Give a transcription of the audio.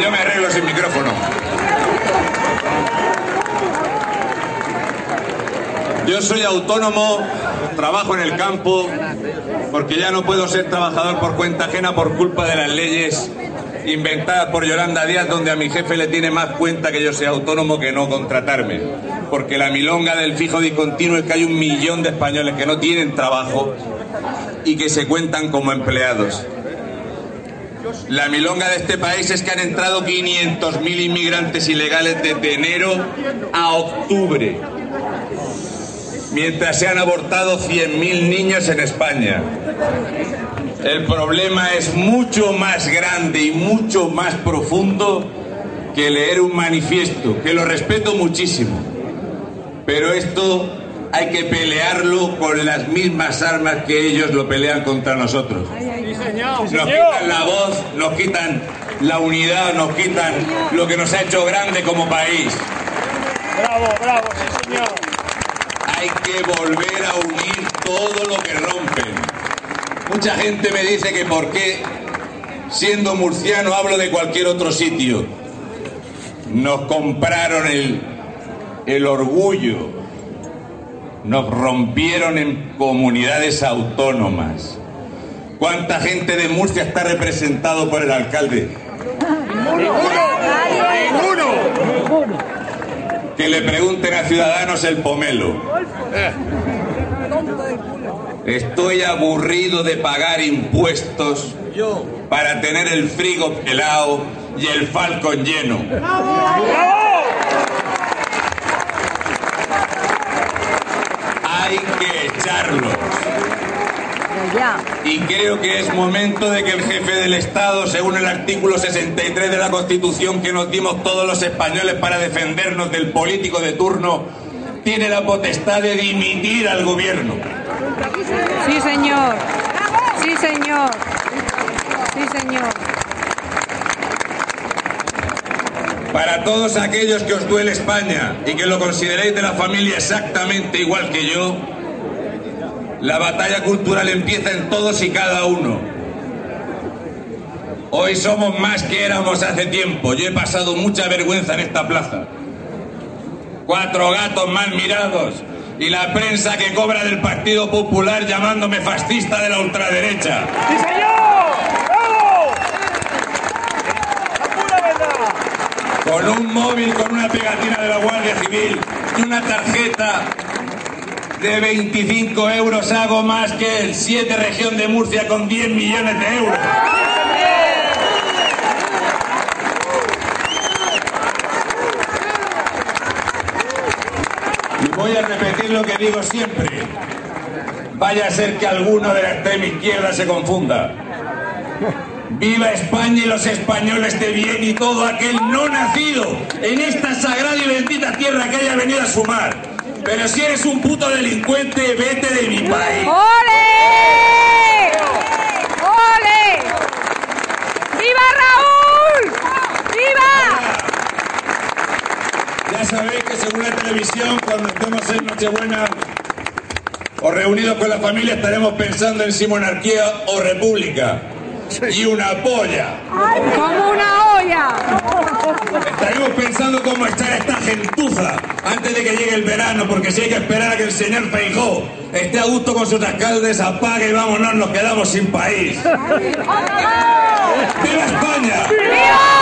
Yo me arreglo sin micrófono. Yo soy autónomo, trabajo en el campo, porque ya no puedo ser trabajador por cuenta ajena por culpa de las leyes inventadas por Yolanda Díaz, donde a mi jefe le tiene más cuenta que yo sea autónomo que no contratarme. Porque la milonga del fijo discontinuo es que hay un millón de españoles que no tienen trabajo y que se cuentan como empleados. La milonga de este país es que han entrado 500.000 inmigrantes ilegales desde enero a octubre, mientras se han abortado 100.000 niños en España. El problema es mucho más grande y mucho más profundo que leer un manifiesto, que lo respeto muchísimo. Pero esto hay que pelearlo con las mismas armas que ellos lo pelean contra nosotros. Nos quitan la voz, nos quitan la unidad, nos quitan lo que nos ha hecho grande como país. Bravo, bravo, sí señor. Hay que volver a unir todo lo que rompen. Mucha gente me dice que por qué, siendo murciano, hablo de cualquier otro sitio. Nos compraron el, el orgullo, nos rompieron en comunidades autónomas. ¿Cuánta gente de Murcia está representado por el alcalde? Ninguno. Que le pregunten a Ciudadanos el pomelo. Estoy aburrido de pagar impuestos para tener el frigo pelado y el falcon lleno. Y creo que es momento de que el jefe del Estado, según el artículo 63 de la Constitución que nos dimos todos los españoles para defendernos del político de turno, tiene la potestad de dimitir al gobierno. Sí, señor. Sí, señor. Sí, señor. Para todos aquellos que os duele España y que lo consideréis de la familia exactamente igual que yo, la batalla cultural empieza en todos y cada uno. Hoy somos más que éramos hace tiempo. Yo he pasado mucha vergüenza en esta plaza. Cuatro gatos mal mirados y la prensa que cobra del Partido Popular llamándome fascista de la ultraderecha. ¡Sí señor! ¡Bravo! ¡La pura verdad! Con un móvil con una pegatina de la Guardia Civil y una tarjeta de 25 euros hago más que el 7 región de Murcia con 10 millones de euros. Y voy a repetir lo que digo siempre. Vaya a ser que alguno de la extrema izquierda se confunda. Viva España y los españoles de bien y todo aquel no nacido en esta sagrada y bendita tierra que haya venido a sumar. Pero si eres un puto delincuente, vete de mi país. ¡Ole! ¡Ole! ¡Viva Raúl! ¡Viva! Ya sabéis que según la televisión, cuando estemos en Nochebuena o reunidos con la familia, estaremos pensando en si monarquía o república. Y una polla. Como una olla. Estaremos pensando cómo echar a esta gentuza antes de que llegue el verano, porque si hay que esperar a que el señor Feijó esté a gusto con sus alcaldes, apague y vámonos, nos quedamos sin país. ¡Viva España! ¡Viva! ¡Viva!